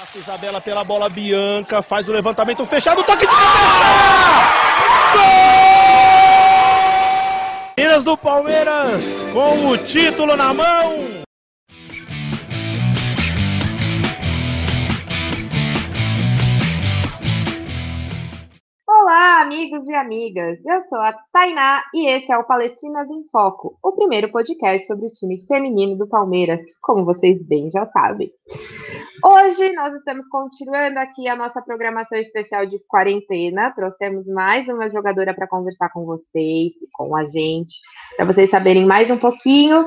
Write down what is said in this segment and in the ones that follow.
Passa Isabela pela bola Bianca, faz o levantamento fechado, toque de cabeça! Gol! Minas do Palmeiras com o título na mão. Olá, amigos e amigas. Eu sou a Tainá e esse é o Palestrinas em Foco, o primeiro podcast sobre o time feminino do Palmeiras, como vocês bem já sabem. Hoje nós estamos continuando aqui a nossa programação especial de quarentena. Trouxemos mais uma jogadora para conversar com vocês, com a gente, para vocês saberem mais um pouquinho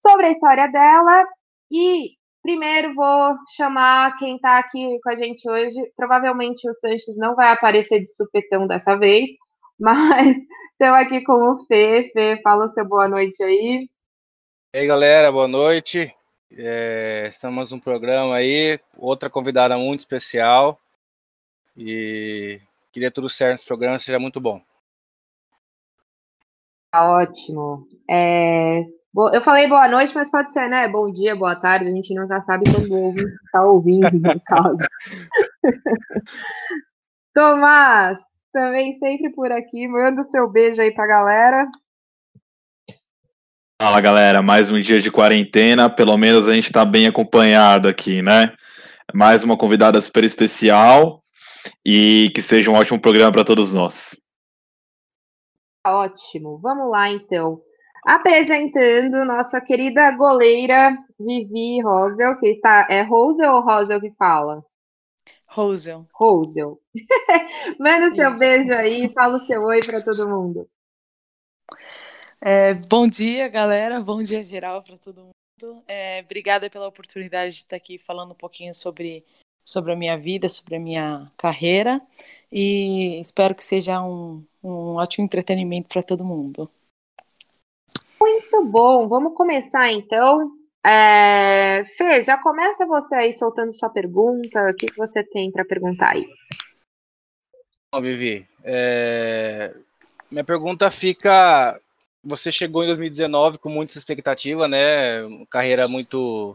sobre a história dela. E primeiro vou chamar quem está aqui com a gente hoje. Provavelmente o Sanches não vai aparecer de supetão dessa vez, mas estou aqui com o Fê. Fê, fala o seu boa noite aí. E aí, galera, boa noite. É, estamos num programa aí, outra convidada muito especial. E que dê tudo certo nesse programa, seja muito bom. Tá ótimo. É, eu falei boa noite, mas pode ser, né? Bom dia, boa tarde, a gente nunca sabe quando está ouvindo, no caso. Tomás, também sempre por aqui, manda o seu beijo aí pra galera. Fala galera, mais um dia de quarentena, pelo menos a gente está bem acompanhado aqui, né? Mais uma convidada super especial e que seja um ótimo programa para todos nós. Ótimo, vamos lá então. Apresentando nossa querida goleira Vivi Rosel, que está. É Rosel ou Rosel que fala? Rosel. Rosel. Manda o seu Isso. beijo aí, fala o seu oi para todo mundo. É, bom dia, galera. Bom dia geral para todo mundo. É, obrigada pela oportunidade de estar aqui falando um pouquinho sobre, sobre a minha vida, sobre a minha carreira. E espero que seja um, um ótimo entretenimento para todo mundo. Muito bom. Vamos começar então. É... Fê, já começa você aí soltando sua pergunta. O que, que você tem para perguntar aí? Bom, Vivi, é... minha pergunta fica você chegou em 2019 com muita expectativa, né? Carreira muito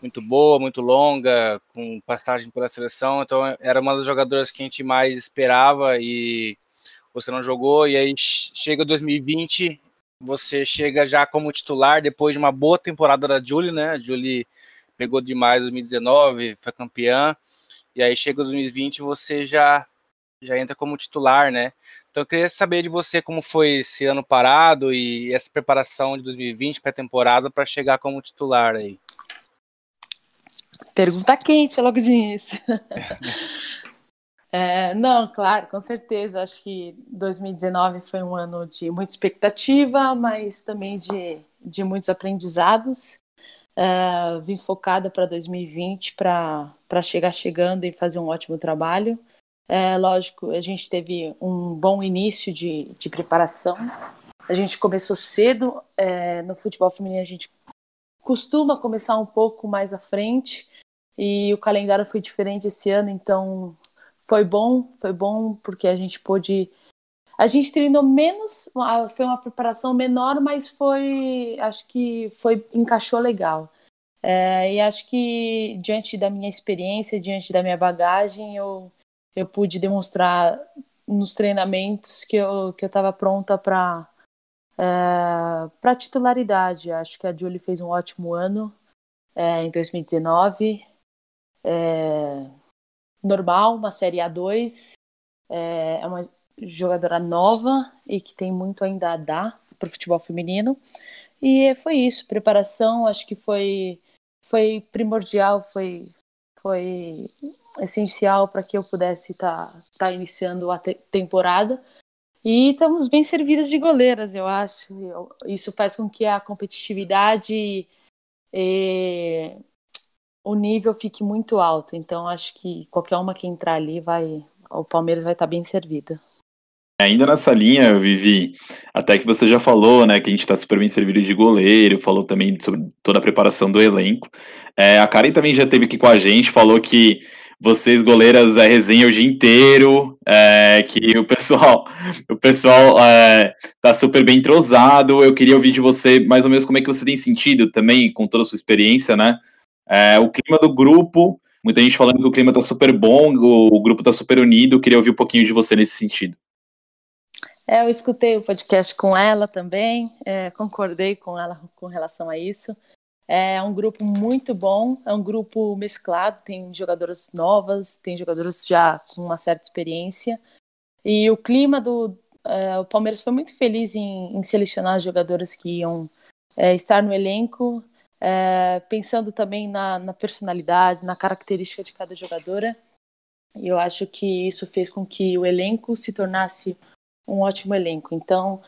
muito boa, muito longa, com passagem pela seleção, então era uma das jogadoras que a gente mais esperava e você não jogou e aí chega 2020, você chega já como titular depois de uma boa temporada da Julie, né? A Julie pegou demais 2019, foi campeã. E aí chega 2020, você já já entra como titular, né? Então eu queria saber de você como foi esse ano parado e essa preparação de 2020 para a temporada para chegar como titular aí. Pergunta quente logo de início. é, não, claro, com certeza. Acho que 2019 foi um ano de muita expectativa, mas também de, de muitos aprendizados. Uh, vim focada para 2020 para chegar chegando e fazer um ótimo trabalho. É, lógico, a gente teve um bom início de, de preparação. A gente começou cedo. É, no futebol feminino, a gente costuma começar um pouco mais à frente. E o calendário foi diferente esse ano, então foi bom. Foi bom porque a gente pôde. A gente treinou menos, foi uma preparação menor, mas foi. Acho que foi encaixou legal. É, e acho que diante da minha experiência, diante da minha bagagem, eu eu pude demonstrar nos treinamentos que eu que eu estava pronta para é, para titularidade. Acho que a Julie fez um ótimo ano é, em 2019. É, normal, uma série A2. É, é uma jogadora nova e que tem muito ainda a dar para o futebol feminino. E foi isso, preparação, acho que foi foi primordial, foi foi essencial para que eu pudesse estar tá, tá iniciando a te temporada. E estamos bem servidas de goleiras, eu acho. Isso faz com que a competitividade e o nível fique muito alto. Então, acho que qualquer uma que entrar ali vai, o Palmeiras vai estar tá bem servida. Ainda nessa linha, Vivi, até que você já falou, né, que a gente está super bem servido de goleiro, falou também sobre toda a preparação do elenco. É, a Karen também já esteve aqui com a gente, falou que vocês goleiras é resenha o dia inteiro, é, que o pessoal, o pessoal é, tá super bem entrosado. Eu queria ouvir de você mais ou menos como é que você tem sentido também com toda a sua experiência, né? É, o clima do grupo Muita gente falando que o clima tá super bom, o, o grupo tá super unido. Queria ouvir um pouquinho de você nesse sentido. É, eu escutei o podcast com ela também, é, concordei com ela com relação a isso. É um grupo muito bom, é um grupo mesclado, tem jogadoras novas, tem jogadoras já com uma certa experiência. E o clima do. É, o Palmeiras foi muito feliz em, em selecionar as jogadoras que iam é, estar no elenco, é, pensando também na, na personalidade, na característica de cada jogadora. E eu acho que isso fez com que o elenco se tornasse um ótimo elenco. Então,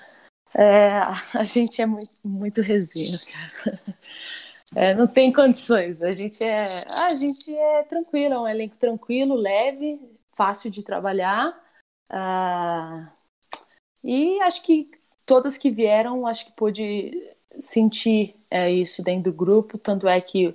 é, a gente é muito, muito resenha, cara. É, não tem condições. A gente é, a gente é tranquilo, é um elenco tranquilo, leve, fácil de trabalhar. Ah, e acho que todas que vieram, acho que pôde sentir é, isso dentro do grupo. Tanto é que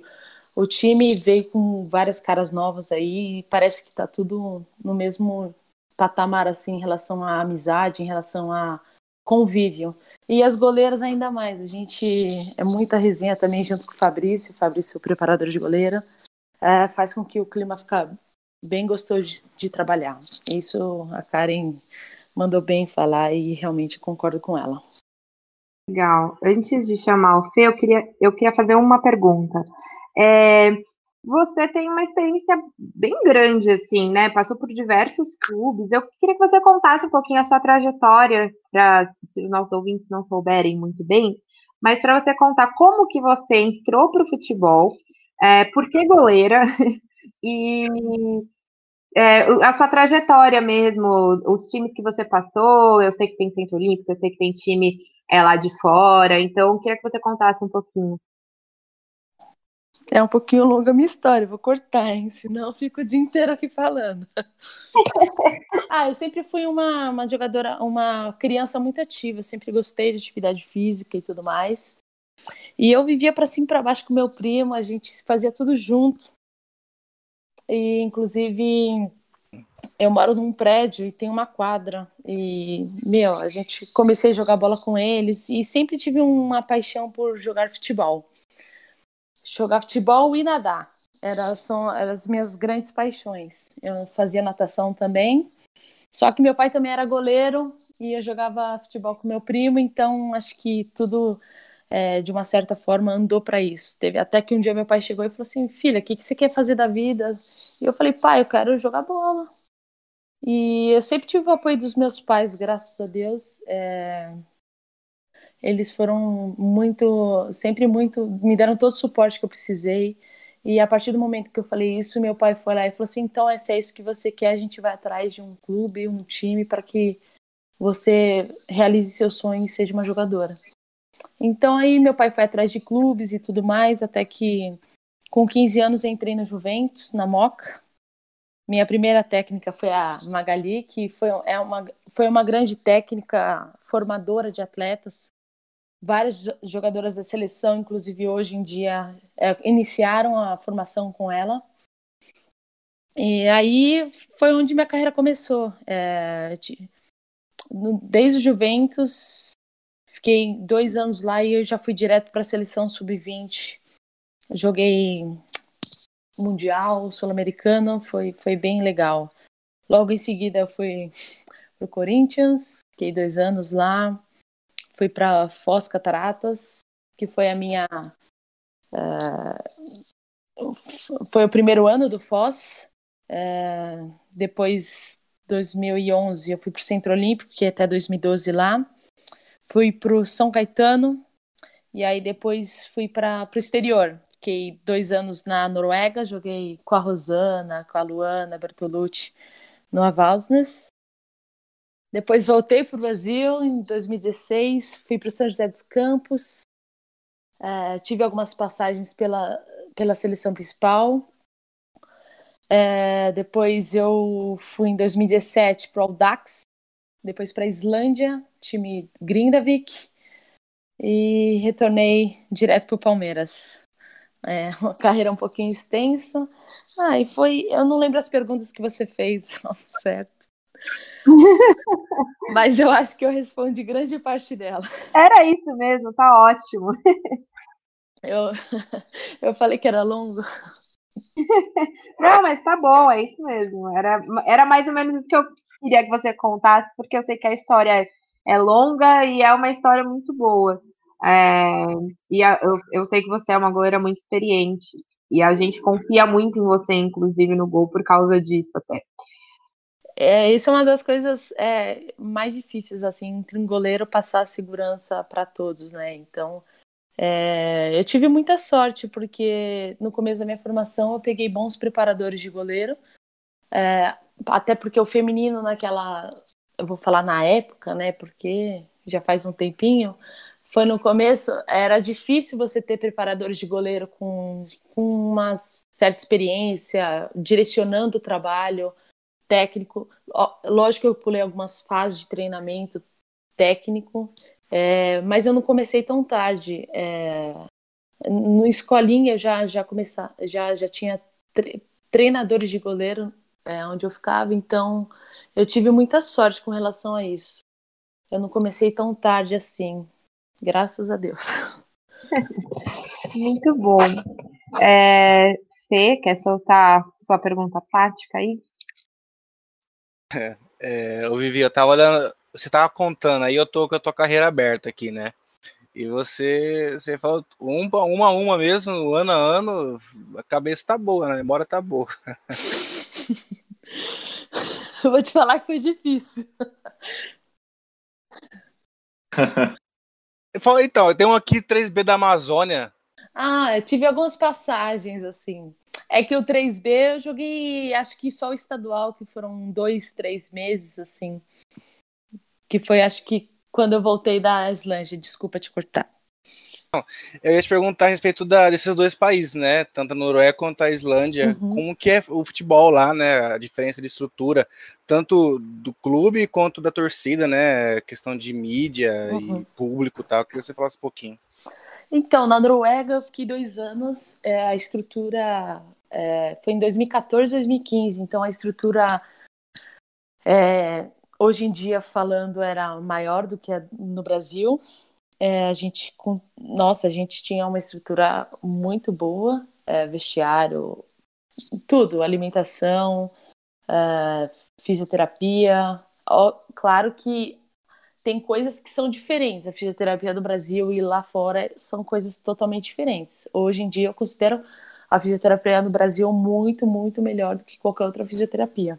o time veio com várias caras novas aí e parece que está tudo no mesmo patamar assim em relação à amizade, em relação a convívio. E as goleiras ainda mais. A gente é muita resenha também junto com o Fabrício, o Fabrício, o preparador de goleira, é, faz com que o clima fica bem gostoso de, de, trabalhar. Isso a Karen mandou bem falar e realmente concordo com ela. Legal. Antes de chamar o Fê, eu queria, eu queria fazer uma pergunta. É, você tem uma experiência bem grande, assim, né? Passou por diversos clubes. Eu queria que você contasse um pouquinho a sua trajetória, para se os nossos ouvintes não souberem muito bem, mas para você contar como que você entrou para o futebol, é, por que goleira e é, a sua trajetória mesmo, os times que você passou. Eu sei que tem Centro Olímpico, eu sei que tem time é, lá de fora, então eu queria que você contasse um pouquinho. É um pouquinho longa a minha história, vou cortar, hein? Senão eu fico o dia inteiro aqui falando. ah, eu sempre fui uma, uma jogadora, uma criança muito ativa, sempre gostei de atividade física e tudo mais. E eu vivia para cima e para baixo com meu primo, a gente fazia tudo junto. E inclusive eu moro num prédio e tem uma quadra e meu, a gente comecei a jogar bola com eles e sempre tive uma paixão por jogar futebol jogar futebol e nadar. Era, são, eram as minhas grandes paixões. Eu fazia natação também. Só que meu pai também era goleiro e eu jogava futebol com meu primo, então acho que tudo, é, de uma certa forma, andou para isso. Teve até que um dia meu pai chegou e falou assim: Filha, o que, que você quer fazer da vida? E eu falei: Pai, eu quero jogar bola. E eu sempre tive o apoio dos meus pais, graças a Deus. É, eles foram muito, sempre muito, me deram todo o suporte que eu precisei. E a partir do momento que eu falei isso, meu pai foi lá e falou assim: então, se é isso que você quer, a gente vai atrás de um clube, um time, para que você realize seu sonho e seja uma jogadora. Então, aí meu pai foi atrás de clubes e tudo mais, até que com 15 anos entrei no Juventus, na Moca. Minha primeira técnica foi a Magali, que foi, é uma, foi uma grande técnica formadora de atletas várias jogadoras da seleção, inclusive hoje em dia, é, iniciaram a formação com ela. E aí foi onde minha carreira começou. É, desde o Juventus, fiquei dois anos lá e eu já fui direto para a seleção sub-20. Joguei Mundial, Sul-Americano, foi, foi bem legal. Logo em seguida eu fui para o Corinthians, fiquei dois anos lá fui para Foz Cataratas, que foi a minha. Uh, foi o primeiro ano do Foz. Uh, depois, 2011, eu fui para o Centro Olímpico, fiquei até 2012 lá. Fui para o São Caetano, e aí depois fui para o exterior. Fiquei dois anos na Noruega, joguei com a Rosana, com a Luana Bertolucci no Avalsnes. Depois voltei para o Brasil em 2016, fui para o São José dos Campos, é, tive algumas passagens pela, pela seleção principal. É, depois eu fui em 2017 para o Dax, depois para a Islândia, time Grindavik, e retornei direto para o Palmeiras. É, uma carreira um pouquinho extensa. Ah, e foi. Eu não lembro as perguntas que você fez, certo? Mas eu acho que eu respondi grande parte dela. Era isso mesmo, tá ótimo. Eu, eu falei que era longo. Não, mas tá bom, é isso mesmo. Era, era mais ou menos isso que eu queria que você contasse, porque eu sei que a história é longa e é uma história muito boa. É, e a, eu, eu sei que você é uma goleira muito experiente. E a gente confia muito em você, inclusive, no gol, por causa disso até. É, isso é uma das coisas é, mais difíceis, assim, entre um goleiro passar a segurança para todos, né? Então, é, eu tive muita sorte, porque no começo da minha formação eu peguei bons preparadores de goleiro, é, até porque o feminino naquela, eu vou falar na época, né? Porque já faz um tempinho, foi no começo, era difícil você ter preparadores de goleiro com, com uma certa experiência, direcionando o trabalho técnico. Lógico que eu pulei algumas fases de treinamento técnico, é, mas eu não comecei tão tarde. É, no escolinha eu já já começar, já já tinha treinadores de goleiro é, onde eu ficava, então eu tive muita sorte com relação a isso. Eu não comecei tão tarde assim. Graças a Deus. Muito bom. É, Fê, quer soltar sua pergunta prática aí? É, é, eu Vivi, eu tava olhando, você tava contando, aí eu tô com a tua carreira aberta aqui, né? E você, você falou uma, uma a uma mesmo, ano a ano, a cabeça tá boa, né? a memória tá boa. eu vou te falar que foi difícil. Então, tem um aqui 3B da Amazônia. Ah, eu tive algumas passagens, assim. É que o 3B eu joguei, acho que só o estadual, que foram dois, três meses, assim. Que foi, acho que, quando eu voltei da Islândia. Desculpa te cortar. Eu ia te perguntar a respeito da, desses dois países, né? Tanto a Noruega quanto a Islândia. Uhum. Como que é o futebol lá, né? A diferença de estrutura, tanto do clube quanto da torcida, né? Questão de mídia uhum. e público e tal. Queria que você falasse um pouquinho. Então, na Noruega eu fiquei dois anos. É, a estrutura é, foi em 2014, 2015. Então, a estrutura é, hoje em dia falando era maior do que no Brasil é, a gente, com, nossa, a gente tinha uma estrutura muito boa, é, vestiário, tudo, alimentação, é, fisioterapia. Ó, claro que tem coisas que são diferentes. A fisioterapia do Brasil e lá fora são coisas totalmente diferentes. Hoje em dia eu considero a fisioterapia no Brasil muito, muito melhor do que qualquer outra fisioterapia.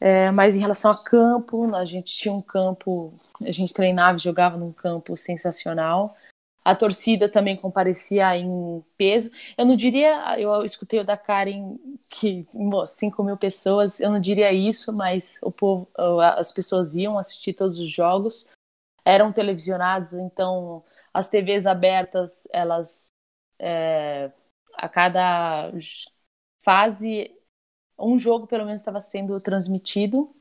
É, mas em relação a campo, a gente tinha um campo, a gente treinava e jogava num campo sensacional. A torcida também comparecia em peso. Eu não diria, eu escutei o da Karen que 5 mil pessoas, eu não diria isso, mas o povo, as pessoas iam assistir todos os jogos, eram televisionados, então as TVs abertas, elas é, a cada fase um jogo pelo menos estava sendo transmitido,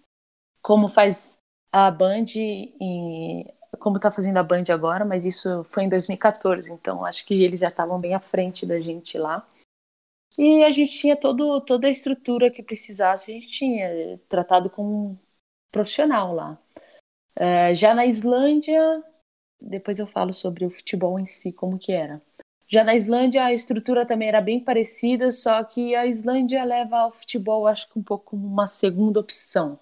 como faz a Band e como está fazendo a Band agora, mas isso foi em 2014, então acho que eles já estavam bem à frente da gente lá. E a gente tinha todo, toda a estrutura que precisasse, a gente tinha tratado como um profissional lá. É, já na Islândia, depois eu falo sobre o futebol em si, como que era. Já na Islândia a estrutura também era bem parecida, só que a Islândia leva ao futebol, acho que um pouco como uma segunda opção.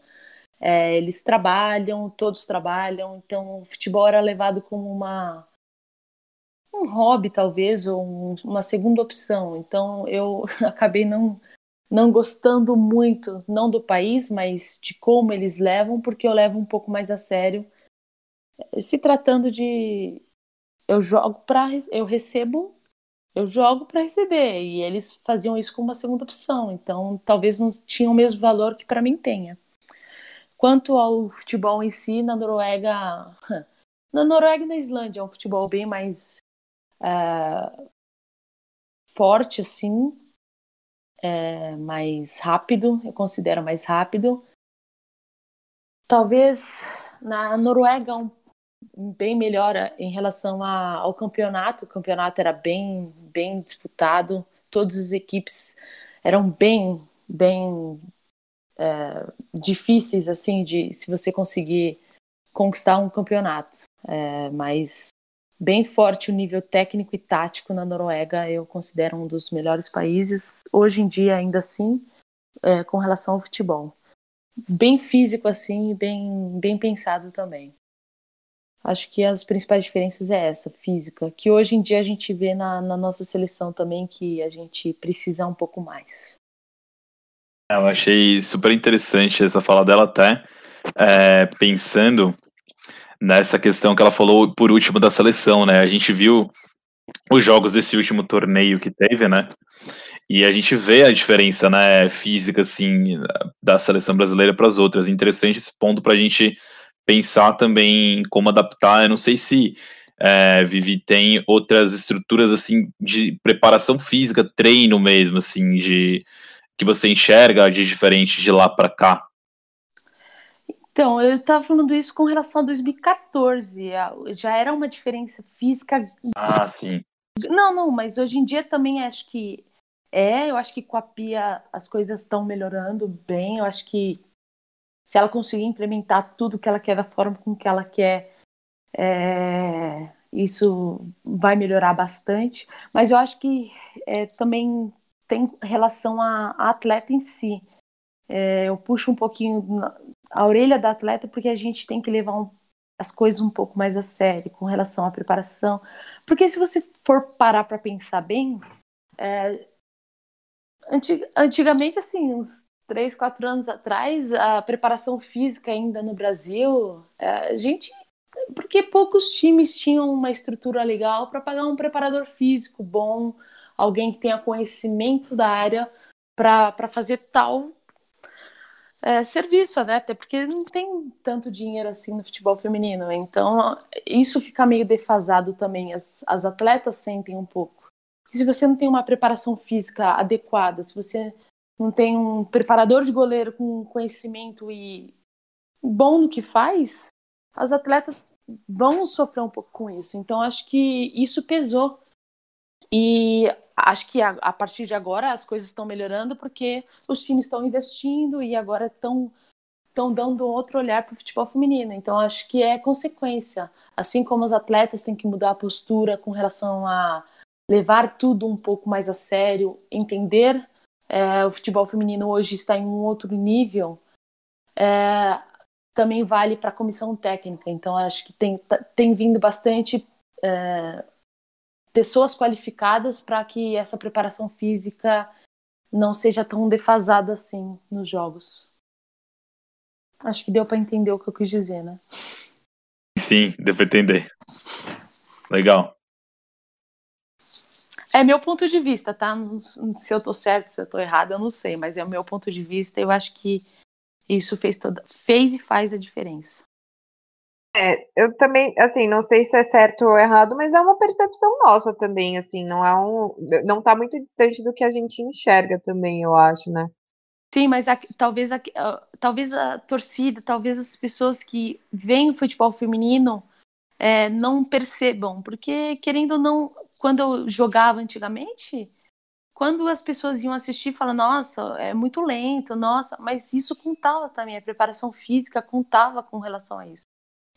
É, eles trabalham, todos trabalham, então o futebol era levado como uma um hobby talvez ou um, uma segunda opção. Então eu acabei não não gostando muito não do país, mas de como eles levam, porque eu levo um pouco mais a sério. Se tratando de eu jogo para eu recebo eu jogo para receber. E eles faziam isso como uma segunda opção. Então, talvez não tinha o mesmo valor que para mim tenha. Quanto ao futebol em si, na Noruega. Na Noruega e na Islândia é um futebol bem mais é, forte, assim. É, mais rápido, eu considero mais rápido. Talvez na Noruega um bem melhor em relação a, ao campeonato. O campeonato era bem, bem disputado. Todas as equipes eram bem, bem é, difíceis assim de se você conseguir conquistar um campeonato. É, mas bem forte o nível técnico e tático na Noruega. Eu considero um dos melhores países, hoje em dia, ainda assim, é, com relação ao futebol. Bem físico, assim, bem, bem pensado também. Acho que as principais diferenças é essa, física, que hoje em dia a gente vê na, na nossa seleção também que a gente precisa um pouco mais. É, eu achei super interessante essa fala dela até, é, pensando nessa questão que ela falou por último da seleção, né? A gente viu os jogos desse último torneio que teve, né? E a gente vê a diferença, né, física, assim, da seleção brasileira para as outras. Interessante esse ponto para a gente pensar também como adaptar. Eu não sei se é, Vivi tem outras estruturas assim de preparação física, treino mesmo, assim, de que você enxerga de diferente de lá para cá. Então, eu estava falando isso com relação a 2014. Já era uma diferença física. Ah, sim. Não, não, mas hoje em dia também acho que é. Eu acho que com a Pia as coisas estão melhorando bem. Eu acho que se ela conseguir implementar tudo que ela quer da forma com que ela quer, é, isso vai melhorar bastante. Mas eu acho que é, também tem relação à, atleta em si. É, eu puxo um pouquinho a orelha da atleta porque a gente tem que levar um, as coisas um pouco mais a sério com relação à preparação. Porque se você for parar para pensar bem, é, antigamente, assim, uns três, quatro anos atrás, a preparação física ainda no Brasil, é, a gente. Porque poucos times tinham uma estrutura legal para pagar um preparador físico bom, alguém que tenha conhecimento da área para fazer tal é, serviço, né? Até porque não tem tanto dinheiro assim no futebol feminino. Então, isso fica meio defasado também. As, as atletas sentem um pouco. E se você não tem uma preparação física adequada, se você não tem um preparador de goleiro com conhecimento e bom no que faz, as atletas vão sofrer um pouco com isso. Então acho que isso pesou. E acho que a, a partir de agora as coisas estão melhorando porque os times estão investindo e agora estão estão dando outro olhar para o futebol feminino. Então acho que é consequência. Assim como os atletas têm que mudar a postura com relação a levar tudo um pouco mais a sério, entender é, o futebol feminino hoje está em um outro nível, é, também vale para a comissão técnica. Então, acho que tem, tá, tem vindo bastante é, pessoas qualificadas para que essa preparação física não seja tão defasada assim nos jogos. Acho que deu para entender o que eu quis dizer, né? Sim, deu para entender. Legal. É meu ponto de vista, tá? Se eu tô certo, se eu tô errado, eu não sei, mas é o meu ponto de vista. Eu acho que isso fez toda, fez e faz a diferença. É, eu também, assim, não sei se é certo ou errado, mas é uma percepção nossa também, assim, não é um, não tá muito distante do que a gente enxerga também, eu acho, né? Sim, mas a, talvez, a, talvez a torcida, talvez as pessoas que veem o futebol feminino é, não percebam, porque querendo ou não, quando eu jogava antigamente, quando as pessoas iam assistir, falam, nossa, é muito lento, nossa, mas isso contava também, a preparação física contava com relação a isso.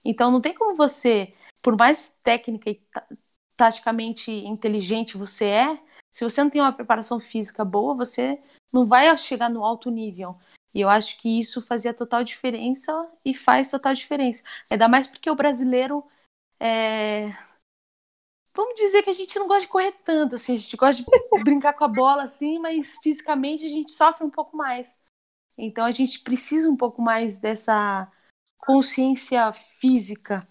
Então não tem como você, por mais técnica e taticamente inteligente você é, se você não tem uma preparação física boa, você não vai chegar no alto nível. E eu acho que isso fazia total diferença e faz total diferença. Ainda mais porque o brasileiro é, vamos dizer que a gente não gosta de correr tanto, assim, a gente gosta de brincar com a bola, assim, mas fisicamente a gente sofre um pouco mais. Então a gente precisa um pouco mais dessa consciência física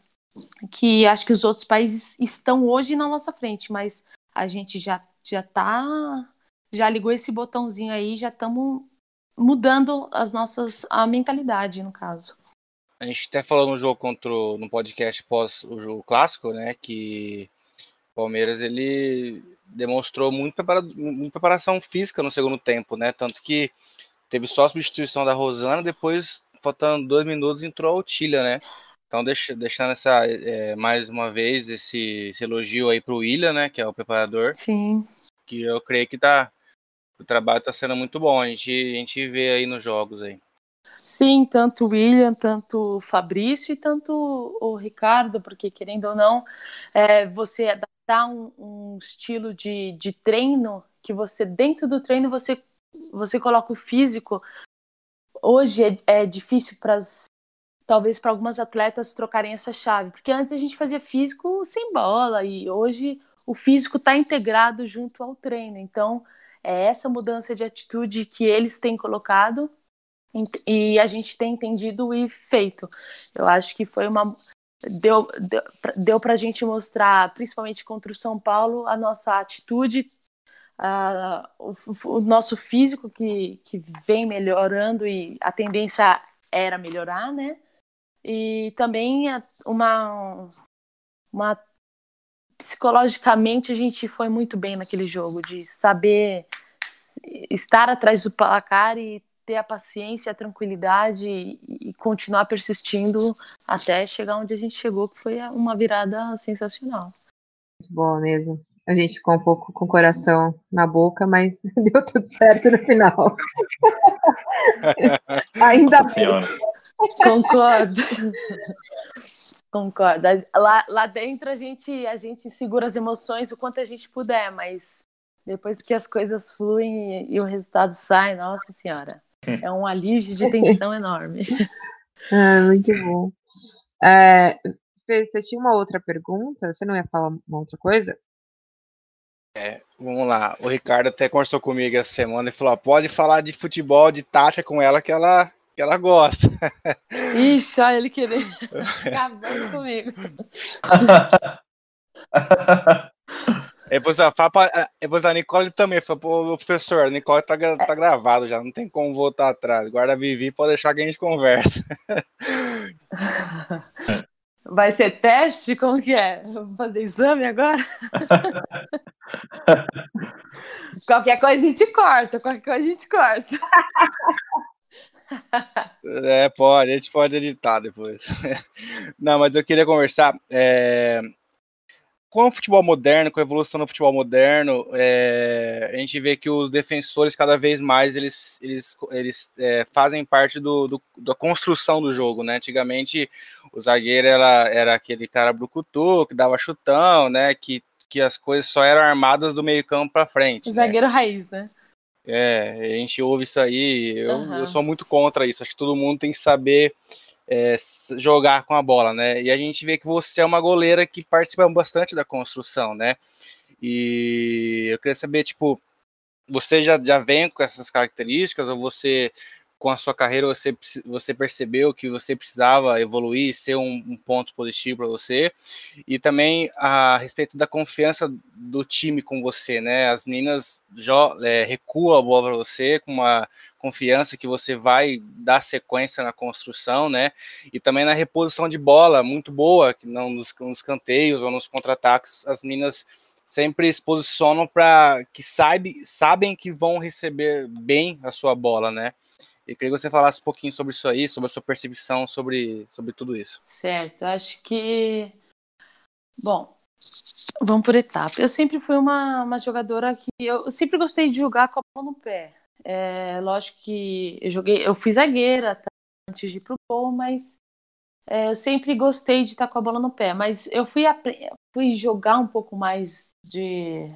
que acho que os outros países estão hoje na nossa frente, mas a gente já já tá já ligou esse botãozinho aí, já estamos mudando as nossas a mentalidade no caso. A gente até falou no jogo contra no podcast pós o jogo clássico, né, que Palmeiras ele demonstrou muito, muita preparação física no segundo tempo, né? Tanto que teve só a substituição da Rosana, depois, faltando dois minutos, entrou a Otília, né? Então, deixa, deixando essa, é, mais uma vez esse, esse elogio aí para o William, né? Que é o preparador. Sim. Que eu creio que tá, o trabalho está sendo muito bom. A gente, a gente vê aí nos jogos aí. Sim, tanto o William, tanto o Fabrício e tanto o Ricardo, porque querendo ou não, é, você adaptar um, um estilo de, de treino que você, dentro do treino, você, você coloca o físico. Hoje é, é difícil para talvez para algumas atletas trocarem essa chave, porque antes a gente fazia físico sem bola e hoje o físico está integrado junto ao treino. Então, é essa mudança de atitude que eles têm colocado e a gente tem entendido e feito. Eu acho que foi uma deu deu, deu para a gente mostrar, principalmente contra o São Paulo, a nossa atitude, o, o, nosso físico que, que vem melhorando e a tendência era melhorar, né? E também uma uma psicologicamente a gente foi muito bem naquele jogo de saber estar atrás do placar e ter a paciência, a tranquilidade e, continuar persistindo até chegar onde a gente chegou, que foi uma virada sensacional. Muito boa mesmo. A gente ficou um pouco com o coração na boca, mas deu tudo certo no final. Ainda bem. Concordo. Concordo. Lá, lá dentro a gente, a gente segura as emoções o quanto a gente puder, mas depois que as coisas fluem e, e o resultado sai, nossa senhora. É um alívio de tensão enorme. Ah, muito bom. É, você tinha uma outra pergunta? Você não ia falar uma outra coisa? É, vamos lá. O Ricardo até conversou comigo essa semana e falou: pode falar de futebol, de taxa com ela que ela, que ela gosta. Ixi, olha ele querendo. Acabando comigo. Depois a, depois a Nicole também falou, pô, professor, a Nicole tá, tá gravado já, não tem como voltar atrás. Guarda Vivi, pode deixar que a gente conversa. Vai ser teste? Como que é? Vou fazer exame agora? qualquer coisa a gente corta, qualquer coisa a gente corta. É, pode, a gente pode editar depois. Não, mas eu queria conversar. É, com o futebol moderno, com a evolução do futebol moderno, é, a gente vê que os defensores cada vez mais eles, eles, eles é, fazem parte do, do, da construção do jogo, né? Antigamente o zagueiro era, era aquele cara brucutu, que dava chutão, né? Que, que as coisas só eram armadas do meio campo para frente. O né? zagueiro raiz, né? É, a gente ouve isso aí, eu, uhum. eu sou muito contra isso, acho que todo mundo tem que saber é, jogar com a bola, né? E a gente vê que você é uma goleira que participa bastante da construção, né? E eu queria saber, tipo, você já, já vem com essas características ou você com a sua carreira você, você percebeu que você precisava evoluir, ser um, um ponto positivo para você, e também a respeito da confiança do time com você, né? As meninas é, recuam a bola para você com uma confiança que você vai dar sequência na construção, né? E também na reposição de bola muito boa, que não nos, nos canteios ou nos contra-ataques, as meninas sempre se posicionam para que sabe, sabem que vão receber bem a sua bola, né? E queria que você falasse um pouquinho sobre isso aí, sobre a sua percepção sobre, sobre tudo isso. Certo, acho que. Bom, vamos por etapa. Eu sempre fui uma, uma jogadora que. Eu sempre gostei de jogar com a bola no pé. É, lógico que eu joguei, eu fui zagueira tá, antes de ir pro gol, mas é, eu sempre gostei de estar com a bola no pé. Mas eu fui, fui jogar um pouco mais de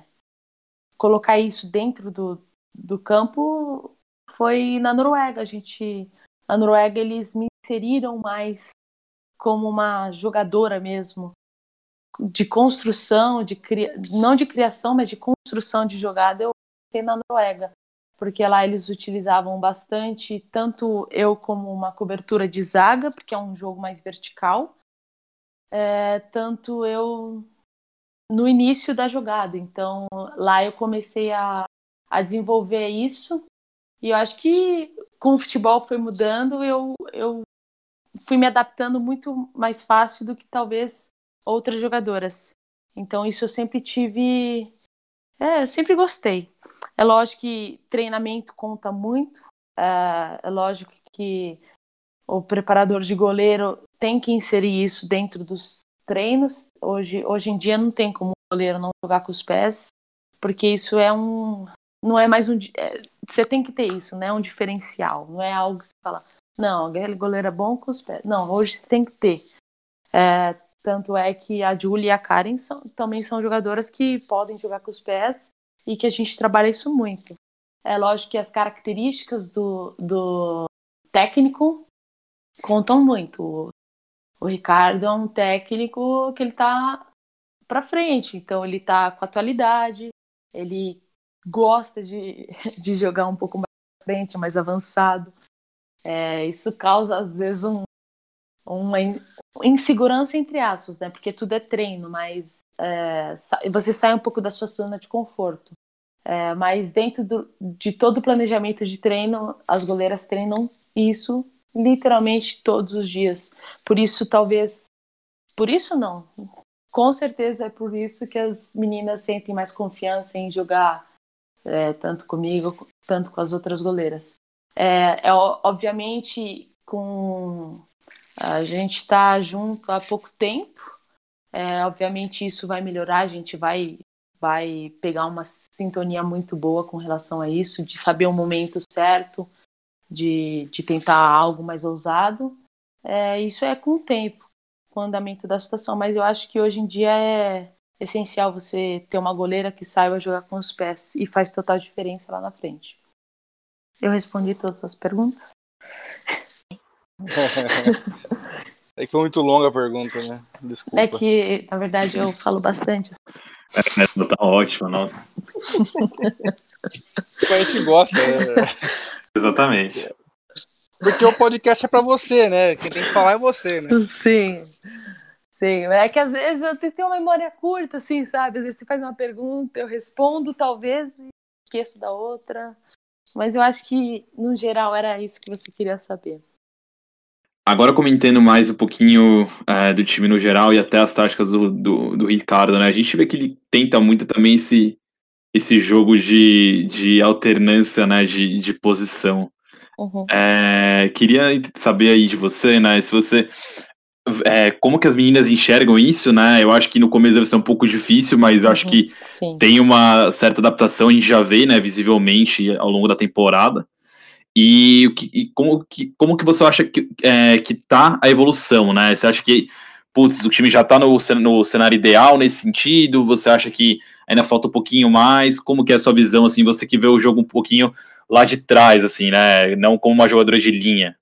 colocar isso dentro do, do campo foi na Noruega. A gente, na Noruega eles me inseriram mais como uma jogadora mesmo de construção, de cria... não de criação, mas de construção de jogada. Eu comecei na Noruega, porque lá eles utilizavam bastante tanto eu como uma cobertura de zaga, porque é um jogo mais vertical, é, tanto eu no início da jogada. Então lá eu comecei a, a desenvolver isso e eu acho que com o futebol foi mudando, eu, eu fui me adaptando muito mais fácil do que talvez outras jogadoras. Então isso eu sempre tive. É, eu sempre gostei. É lógico que treinamento conta muito. É, é lógico que o preparador de goleiro tem que inserir isso dentro dos treinos. Hoje, hoje em dia não tem como o goleiro não jogar com os pés, porque isso é um, não é mais um. É, você tem que ter isso, né? Um diferencial. Não é algo que você fala, Não, aquele goleiro é bom com os pés. Não, hoje tem que ter. É, tanto é que a Julie e a Karen são, também são jogadoras que podem jogar com os pés e que a gente trabalha isso muito. É lógico que as características do, do técnico contam muito. O, o Ricardo é um técnico que ele tá para frente, então ele tá com atualidade, ele gosta de, de jogar um pouco mais frente, mais avançado. É, isso causa, às vezes, um, uma insegurança entre aspas, né? Porque tudo é treino, mas é, você sai um pouco da sua zona de conforto. É, mas dentro do, de todo o planejamento de treino, as goleiras treinam isso literalmente todos os dias. Por isso, talvez. Por isso, não. Com certeza é por isso que as meninas sentem mais confiança em jogar é, tanto comigo, tanto com as outras goleiras. É, é obviamente com a gente está junto há pouco tempo, é, obviamente isso vai melhorar, a gente vai vai pegar uma sintonia muito boa com relação a isso, de saber o momento certo, de, de tentar algo mais ousado. É, isso é com o tempo, com o andamento da situação, mas eu acho que hoje em dia é essencial você ter uma goleira que saiba jogar com os pés e faz total diferença lá na frente. Eu respondi todas as perguntas? É que foi muito longa a pergunta, né? Desculpa. É que, na verdade, eu falo bastante. É, tá ótimo, nossa. a gente gosta. Né? Exatamente. Porque o podcast é pra você, né? Quem tem que falar é você, né? Sim. Sim, é que às vezes eu tenho uma memória curta, assim, sabe? Às vezes você faz uma pergunta, eu respondo, talvez, e esqueço da outra. Mas eu acho que, no geral, era isso que você queria saber. Agora comentando mais um pouquinho é, do time no geral e até as táticas do, do, do, Ricardo, né? A gente vê que ele tenta muito também esse, esse jogo de, de alternância, né? De, de posição. Uhum. É, queria saber aí de você, né? Se você é, como que as meninas enxergam isso, né? Eu acho que no começo deve ser um pouco difícil, mas eu acho uhum, que sim. tem uma certa adaptação, a gente já vê, né, visivelmente ao longo da temporada. E, e como, que, como que você acha que, é, que tá a evolução, né? Você acha que, putz, o time já tá no, no cenário ideal nesse sentido? Você acha que ainda falta um pouquinho mais? Como que é a sua visão, assim, você que vê o jogo um pouquinho lá de trás, assim, né? Não como uma jogadora de linha.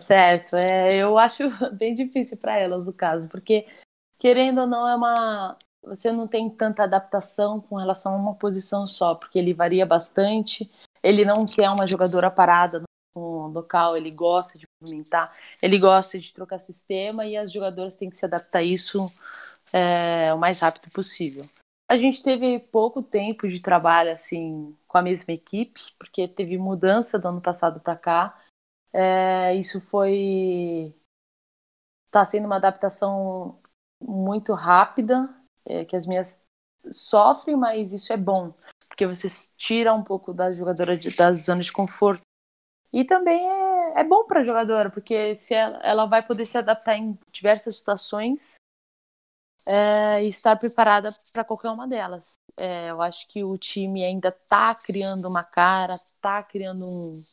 Certo, é, eu acho bem difícil para elas no caso, porque querendo ou não é uma você não tem tanta adaptação com relação a uma posição só, porque ele varia bastante ele não quer uma jogadora parada no local, ele gosta de movimentar, ele gosta de trocar sistema e as jogadoras têm que se adaptar a isso é, o mais rápido possível. A gente teve pouco tempo de trabalho assim com a mesma equipe, porque teve mudança do ano passado para cá. É, isso foi está sendo uma adaptação muito rápida, é, que as minhas sofrem, mas isso é bom, porque você tira um pouco da jogadora de, da zona de conforto. E também é, é bom para a jogadora, porque se ela, ela, vai poder se adaptar em diversas situações é, e estar preparada para qualquer uma delas. É, eu acho que o time ainda está criando uma cara, está criando um,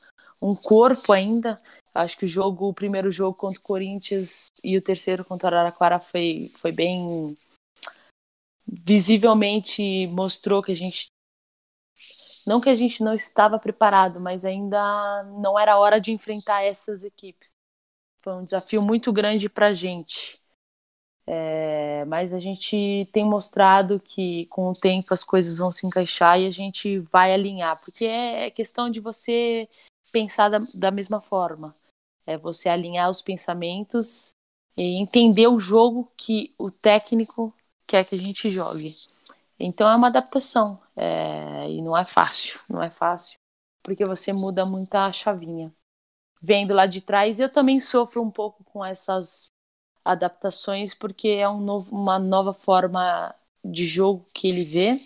um corpo ainda. Acho que o jogo, o primeiro jogo contra o Corinthians e o terceiro contra o Araraquara foi, foi bem visivelmente mostrou que a gente não que a gente não estava preparado, mas ainda não era hora de enfrentar essas equipes. Foi um desafio muito grande para a gente. É, mas a gente tem mostrado que com o tempo as coisas vão se encaixar e a gente vai alinhar, porque é, é questão de você pensar da, da mesma forma. É você alinhar os pensamentos e entender o jogo que o técnico quer que a gente jogue. Então é uma adaptação é, e não é fácil, não é fácil, porque você muda muita chavinha. Vendo lá de trás, eu também sofro um pouco com essas adaptações, porque é um novo, uma nova forma de jogo que ele vê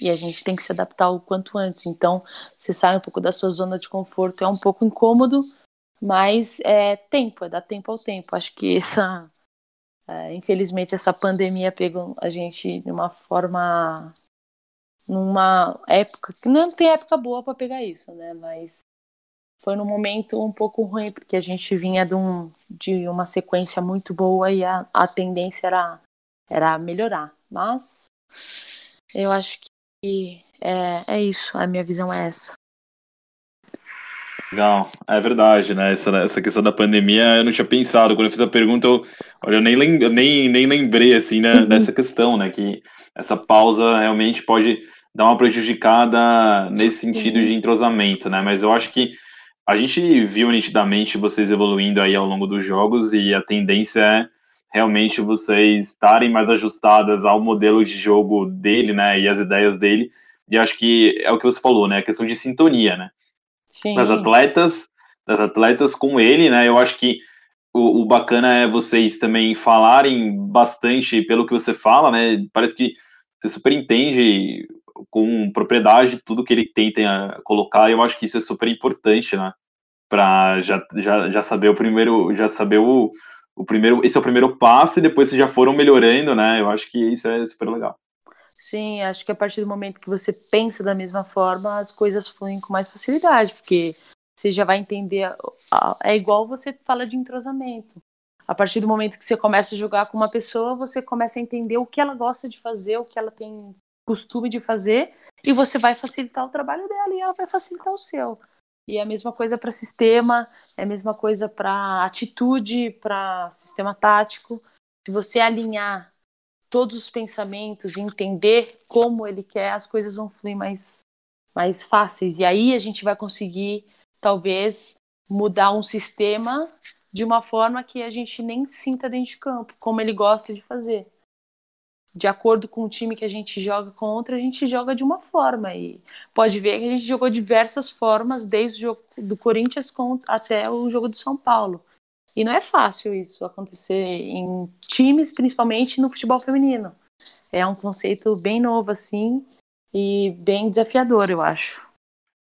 e a gente tem que se adaptar o quanto antes. Então, você sai um pouco da sua zona de conforto, é um pouco incômodo, mas é tempo, é dar tempo ao tempo. Acho que essa é, infelizmente, essa pandemia pegou a gente de uma forma. numa época. que não tem época boa para pegar isso, né? Mas foi num momento um pouco ruim, porque a gente vinha de, um, de uma sequência muito boa e a, a tendência era, era melhorar. Mas eu acho que é, é isso, a minha visão é essa. Legal, é verdade, né? Essa, essa questão da pandemia eu não tinha pensado. Quando eu fiz a pergunta, eu, olha, eu nem, eu nem, nem lembrei assim, né, uhum. dessa questão, né? Que essa pausa realmente pode dar uma prejudicada nesse sentido de entrosamento, né? Mas eu acho que a gente viu nitidamente vocês evoluindo aí ao longo dos jogos e a tendência é realmente vocês estarem mais ajustadas ao modelo de jogo dele, né? E as ideias dele. E acho que é o que você falou, né? A questão de sintonia, né? Sim. Das atletas, das atletas com ele, né? Eu acho que o, o, bacana é vocês também falarem bastante pelo que você fala, né? Parece que você super entende com propriedade tudo que ele tenta colocar. E eu acho que isso é super importante, né? Para já, já, já saber o primeiro, já saber o, o primeiro, esse é o primeiro passo e depois vocês já foram melhorando, né? Eu acho que isso é super legal. Sim, acho que a partir do momento que você pensa da mesma forma, as coisas fluem com mais facilidade, porque você já vai entender. É igual você fala de entrosamento. A partir do momento que você começa a jogar com uma pessoa, você começa a entender o que ela gosta de fazer, o que ela tem costume de fazer, e você vai facilitar o trabalho dela e ela vai facilitar o seu. E é a mesma coisa para sistema, é a mesma coisa para atitude, para sistema tático. Se você alinhar todos os pensamentos e entender como ele quer, as coisas vão fluir mais, mais fáceis. E aí a gente vai conseguir, talvez, mudar um sistema de uma forma que a gente nem sinta dentro de campo, como ele gosta de fazer. De acordo com o time que a gente joga contra, a gente joga de uma forma. E pode ver que a gente jogou diversas formas, desde o jogo do Corinthians até o jogo do São Paulo. E não é fácil isso acontecer em times, principalmente no futebol feminino. É um conceito bem novo, assim, e bem desafiador, eu acho.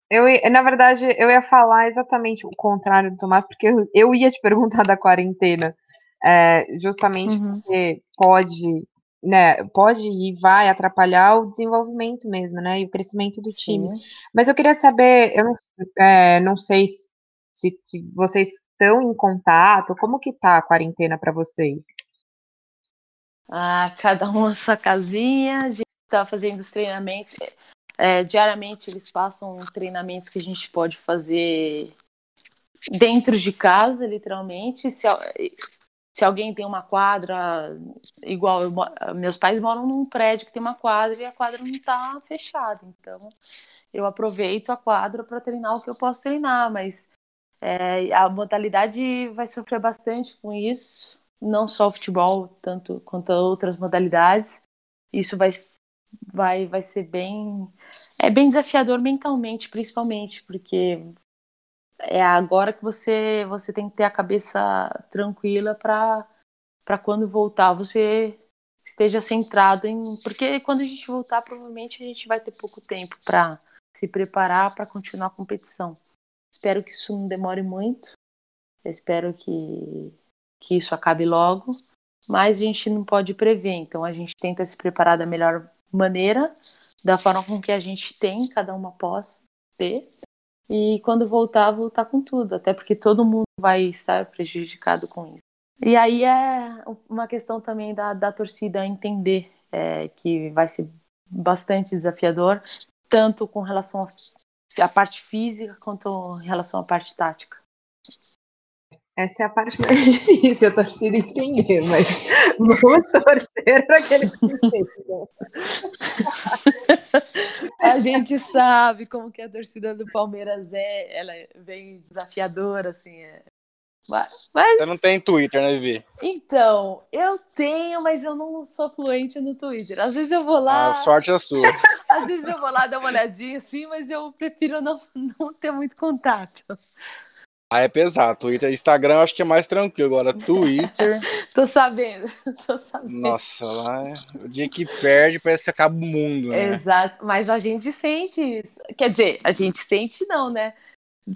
Eu, na verdade, eu ia falar exatamente o contrário do Tomás, porque eu, eu ia te perguntar da quarentena, é, justamente uhum. porque pode, né, pode e vai atrapalhar o desenvolvimento mesmo, né, e o crescimento do time. Sim. Mas eu queria saber, eu não, é, não sei se, se vocês estão em contato? Como que tá a quarentena para vocês? Ah, cada um a sua casinha, a gente está fazendo os treinamentos. É, diariamente eles passam treinamentos que a gente pode fazer dentro de casa, literalmente. Se, se alguém tem uma quadra, igual eu, meus pais moram num prédio que tem uma quadra e a quadra não está fechada, então eu aproveito a quadra para treinar o que eu posso treinar, mas é, a modalidade vai sofrer bastante com isso, não só o futebol, tanto quanto outras modalidades. Isso vai, vai, vai ser bem, é bem desafiador mentalmente, principalmente, porque é agora que você você tem que ter a cabeça tranquila para para quando voltar você esteja centrado em porque quando a gente voltar provavelmente a gente vai ter pouco tempo para se preparar para continuar a competição. Espero que isso não demore muito. Espero que, que isso acabe logo. Mas a gente não pode prever, então a gente tenta se preparar da melhor maneira, da forma com que a gente tem, cada uma possa ter. E quando voltar, voltar com tudo, até porque todo mundo vai estar prejudicado com isso. E aí é uma questão também da, da torcida entender é, que vai ser bastante desafiador, tanto com relação a parte física quanto em relação à parte tática? Essa é a parte mais difícil, a torcida entender, mas vamos torcer para que eles entendam. a gente sabe como que a torcida do Palmeiras é, ela é bem desafiadora, assim, é, mas, Você não tem Twitter, né, Vivi? Então, eu tenho, mas eu não sou fluente no Twitter. Às vezes eu vou lá. Ah, sorte é sua. Às vezes eu vou lá dar uma olhadinha assim, mas eu prefiro não, não ter muito contato. Ah, é pesado. Twitter, Instagram eu acho que é mais tranquilo. Agora, Twitter. tô sabendo, tô sabendo. Nossa, lá é... o dia que perde parece que acaba o mundo, né? Exato, mas a gente sente isso. Quer dizer, a gente sente não, né?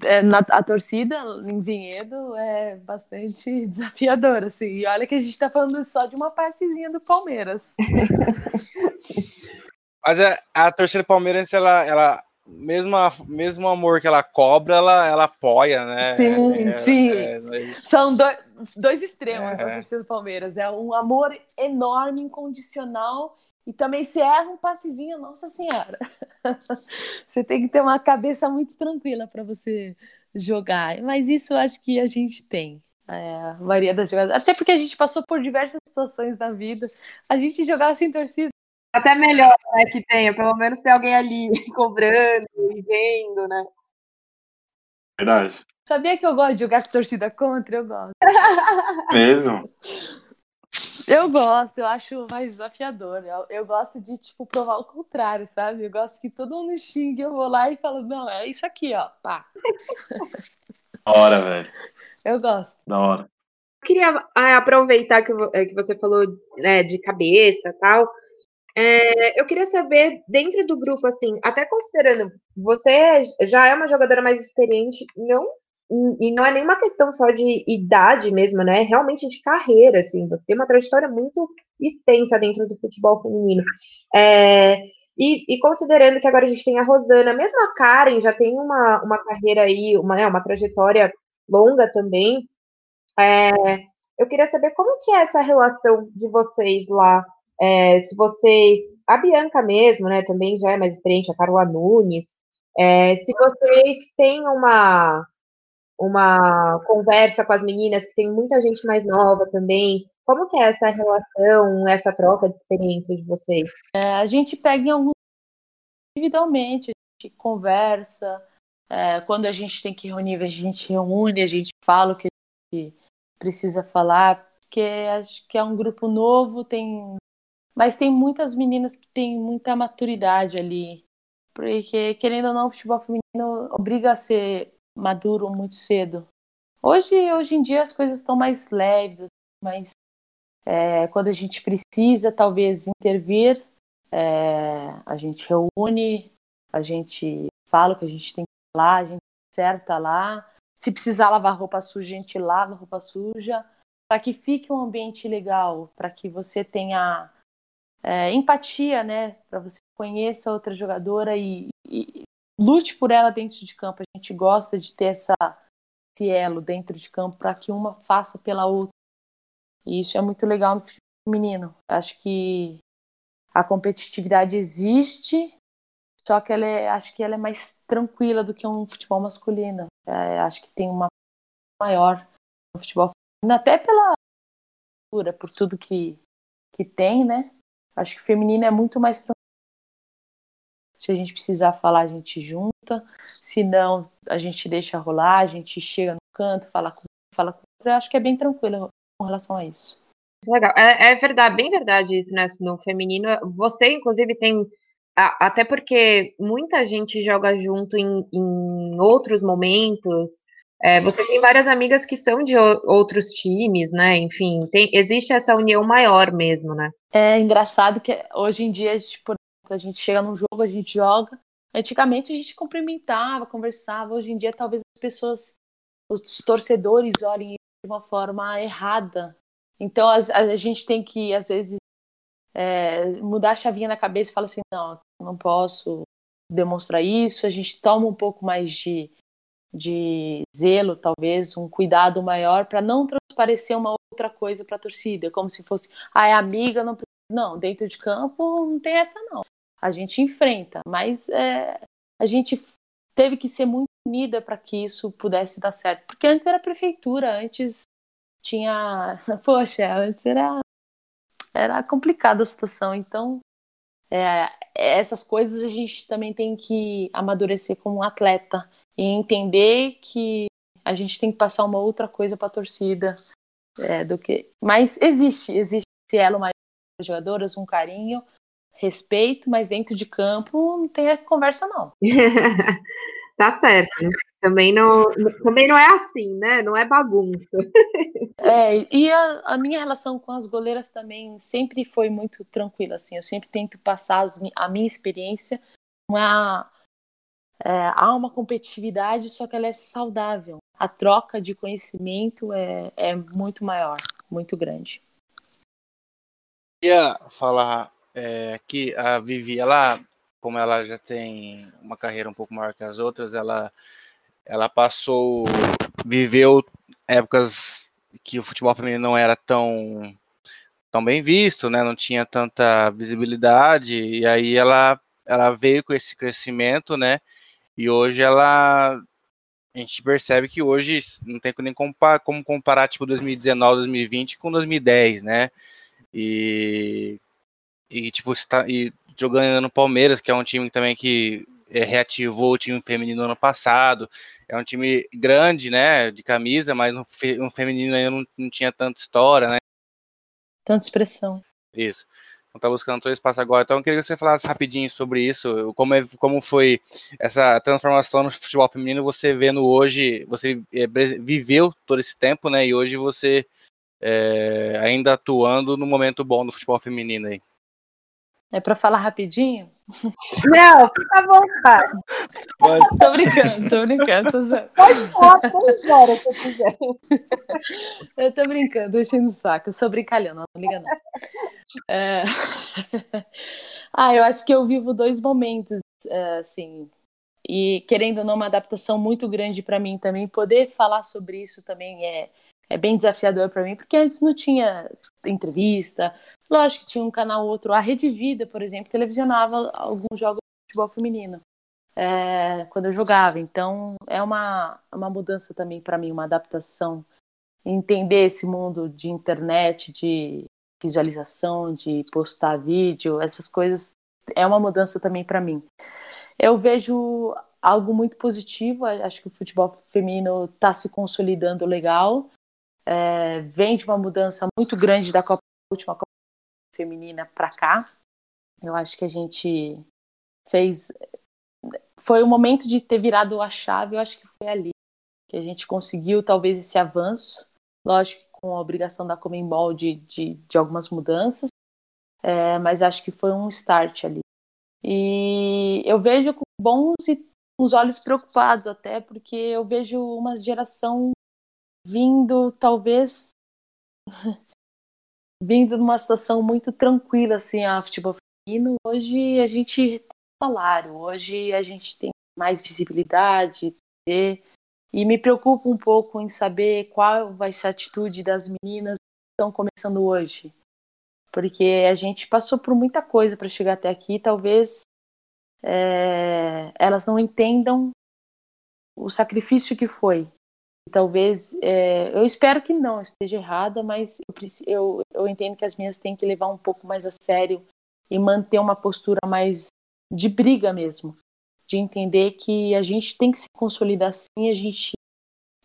é, na, a torcida em Vinhedo é bastante desafiadora, assim. E olha que a gente está falando só de uma partezinha do Palmeiras. Mas a, é, a torcida palmeirense, ela, ela mesmo, mesmo amor que ela cobra, ela, ela apoia, né? Sim, é, sim. É, São dois, dois extremos da torcida do Palmeiras. É um amor enorme, incondicional, e também se erra um passezinho, nossa senhora. você tem que ter uma cabeça muito tranquila para você jogar. Mas isso eu acho que a gente tem. É, a maioria das jogadas. Até porque a gente passou por diversas situações da vida. A gente jogar sem torcida até melhor né, que tenha, pelo menos ter alguém ali cobrando e vendo, né? Verdade. Sabia que eu gosto de jogar com torcida contra? Eu gosto. Mesmo? Eu gosto, eu acho mais desafiador. Eu, eu, gosto de, tipo, provar o contrário, sabe? Eu gosto que todo mundo xingue, eu vou lá e falo, não, é isso aqui, ó, pá. Da hora, velho. Eu gosto. Da hora. Eu queria ah, aproveitar que, é, que você falou né, de cabeça e tal. É, eu queria saber, dentro do grupo, assim, até considerando, você já é uma jogadora mais experiente, não e não é nenhuma questão só de idade mesmo, né? É realmente de carreira, assim. Você tem uma trajetória muito extensa dentro do futebol feminino. É, e, e, considerando que agora a gente tem a Rosana, mesmo a Karen já tem uma, uma carreira aí, uma, né, uma trajetória longa também. É, eu queria saber como que é essa relação de vocês lá é, se vocês. A Bianca mesmo, né? Também já é mais experiente, a Carla Nunes. É, se vocês têm uma, uma conversa com as meninas, que tem muita gente mais nova também. Como que é essa relação, essa troca de experiências de vocês? É, a gente pega em algum individualmente, a gente conversa. É, quando a gente tem que reunir, a gente reúne, a gente fala o que a gente precisa falar, porque acho que é um grupo novo, tem mas tem muitas meninas que têm muita maturidade ali. Porque, querendo ou não, o futebol feminino obriga a ser maduro muito cedo. Hoje, hoje em dia as coisas estão mais leves, mas é, quando a gente precisa, talvez, intervir, é, a gente reúne, a gente fala o que a gente tem que falar, a gente acerta lá. Se precisar lavar roupa suja, a gente lava roupa suja, para que fique um ambiente legal, para que você tenha é, empatia, né? Para você conheça outra jogadora e, e, lute por ela dentro de campo. A gente gosta de ter essa, esse elo dentro de campo para que uma faça pela outra. E isso é muito legal no futebol feminino. Acho que a competitividade existe, só que ela é, acho que ela é mais tranquila do que um futebol masculino. É, acho que tem uma maior no futebol feminino, até pela por tudo que, que tem, né? Acho que feminino é muito mais se a gente precisar falar, a gente junta. Se não, a gente deixa rolar, a gente chega no canto, fala com fala com outra. Acho que é bem tranquilo com relação a isso. Legal. É, é verdade, bem verdade isso, né? No feminino, você, inclusive, tem. Até porque muita gente joga junto em, em outros momentos. É, você tem várias amigas que são de outros times, né? Enfim, tem, existe essa união maior mesmo, né? É engraçado que hoje em dia, tipo, a gente chega num jogo, a gente joga. Antigamente a gente cumprimentava, conversava. Hoje em dia, talvez as pessoas, os torcedores olhem de uma forma errada. Então a, a gente tem que, às vezes, é, mudar a chavinha na cabeça e falar assim: não, não posso demonstrar isso. A gente toma um pouco mais de de zelo, talvez, um cuidado maior para não transparecer uma outra coisa para a torcida, como se fosse, ah, é amiga, não não, dentro de campo não tem essa não. A gente enfrenta, mas é, a gente teve que ser muito unida para que isso pudesse dar certo, porque antes era prefeitura, antes tinha, poxa, antes era era complicada a situação, então é, essas coisas a gente também tem que amadurecer como um atleta e entender que a gente tem que passar uma outra coisa para a torcida é, do que. Mas existe, existe esse elo mais jogadoras, um carinho, respeito, mas dentro de campo não tem conversa não. tá certo. Também não, também não é assim, né? Não é bagunça. É, e a, a, minha relação com as goleiras também sempre foi muito tranquila, assim. Eu sempre tento passar as, a minha experiência, uma, é, há uma competitividade, só que ela é saudável. A troca de conhecimento é, é muito maior, muito grande. Eu ia falar é, que a Vivi, ela, como ela já tem uma carreira um pouco maior que as outras, ela, ela passou, viveu épocas que o futebol feminino não era tão, tão bem visto, né? Não tinha tanta visibilidade, e aí ela, ela veio com esse crescimento, né? E hoje ela a gente percebe que hoje não tem nem comparar, como comparar tipo 2019, 2020 com 2010, né? E, e tipo, está, e jogando no Palmeiras, que é um time também que é, reativou o time feminino no ano passado. É um time grande, né, de camisa, mas fe, no feminino ainda não, não tinha tanta história, né? Tanta expressão. Isso não está buscando todo espaço agora. Então eu queria que você falasse rapidinho sobre isso, como, é, como foi essa transformação no futebol feminino, você vendo hoje, você é, viveu todo esse tempo, né? E hoje você é, ainda atuando no momento bom do futebol feminino aí. É para falar rapidinho? Não, fica à vontade. Pode. Tô brincando, tô brincando. Tô... Pode falar três horas se quiser. Eu tô brincando, deixando o saco. Eu sou brincalhando, não liga não. É... ah, eu acho que eu vivo dois momentos, é, assim, e querendo ou não, uma adaptação muito grande para mim também. Poder falar sobre isso também é, é bem desafiador para mim, porque antes não tinha entrevista. Lógico que tinha um canal ou outro. A Rede Vida, por exemplo, televisionava alguns jogos de futebol feminino é, quando eu jogava. Então é uma, uma mudança também para mim, uma adaptação. Entender esse mundo de internet, de visualização, de postar vídeo, essas coisas é uma mudança também para mim. Eu vejo algo muito positivo. Acho que o futebol feminino está se consolidando legal é, vem de uma mudança muito grande da Copa, última Copa Feminina para cá. Eu acho que a gente fez. Foi o momento de ter virado a chave, eu acho que foi ali que a gente conseguiu talvez esse avanço. Lógico, com a obrigação da Comembol de, de, de algumas mudanças, é, mas acho que foi um start ali. E eu vejo com bons e uns olhos preocupados até, porque eu vejo uma geração vindo talvez vindo numa situação muito tranquila assim a futebol feminino. Hoje a gente tem salário, hoje a gente tem mais visibilidade, e me preocupa um pouco em saber qual vai ser a atitude das meninas que estão começando hoje. Porque a gente passou por muita coisa para chegar até aqui, talvez é, elas não entendam o sacrifício que foi talvez, é, eu espero que não esteja errada, mas eu, eu, entendo que as minhas têm que levar um pouco mais a sério e manter uma postura mais de briga mesmo, de entender que a gente tem que se consolidar assim, a gente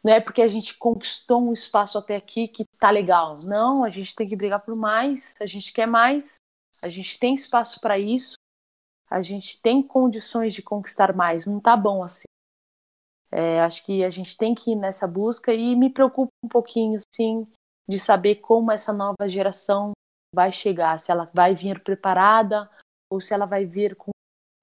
não é porque a gente conquistou um espaço até aqui que tá legal. Não, a gente tem que brigar por mais, a gente quer mais, a gente tem espaço para isso, a gente tem condições de conquistar mais, não tá bom assim. É, acho que a gente tem que ir nessa busca e me preocupa um pouquinho, sim, de saber como essa nova geração vai chegar, se ela vai vir preparada ou se ela vai vir com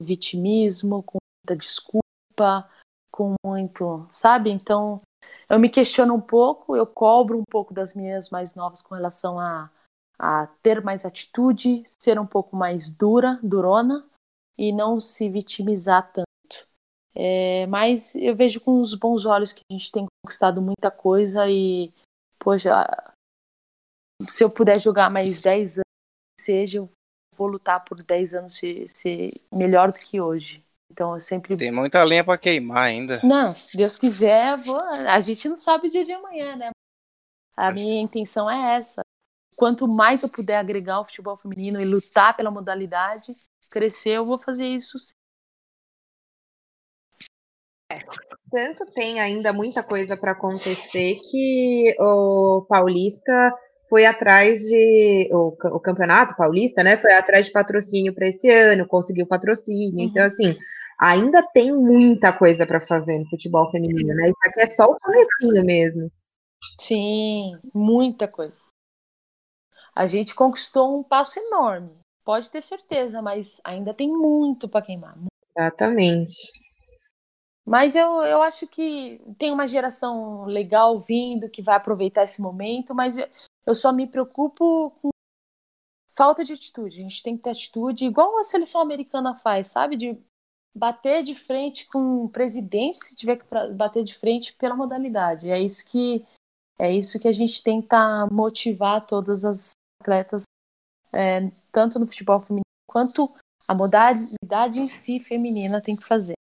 vitimismo, com muita desculpa, com muito, sabe? Então, eu me questiono um pouco, eu cobro um pouco das minhas mais novas com relação a, a ter mais atitude, ser um pouco mais dura, durona e não se vitimizar tanto. É, mas eu vejo com os bons olhos que a gente tem conquistado muita coisa e, poxa, se eu puder jogar mais 10 anos, seja, eu vou lutar por 10 anos ser, ser melhor do que hoje. Então eu sempre. Tem muita lenha para queimar ainda. Não, se Deus quiser, vou... a gente não sabe o dia de amanhã, né? A minha intenção é essa. Quanto mais eu puder agregar ao futebol feminino e lutar pela modalidade, crescer, eu vou fazer isso tanto tem ainda muita coisa para acontecer que o Paulista foi atrás de o, o, campeonato paulista, né? Foi atrás de patrocínio para esse ano, conseguiu patrocínio. Uhum. Então, assim, ainda tem muita coisa para fazer no futebol feminino, né? Isso aqui é só o comecinho mesmo. Sim, muita coisa. A gente conquistou um passo enorme, pode ter certeza, mas ainda tem muito para queimar. Exatamente. Mas eu, eu acho que tem uma geração legal vindo que vai aproveitar esse momento, mas eu, eu só me preocupo com falta de atitude. A gente tem que ter atitude, igual a seleção americana faz, sabe? De bater de frente com o presidente, se tiver que bater de frente pela modalidade. É isso que é isso que a gente tenta motivar todas as atletas, é, tanto no futebol feminino quanto a modalidade em si feminina tem que fazer.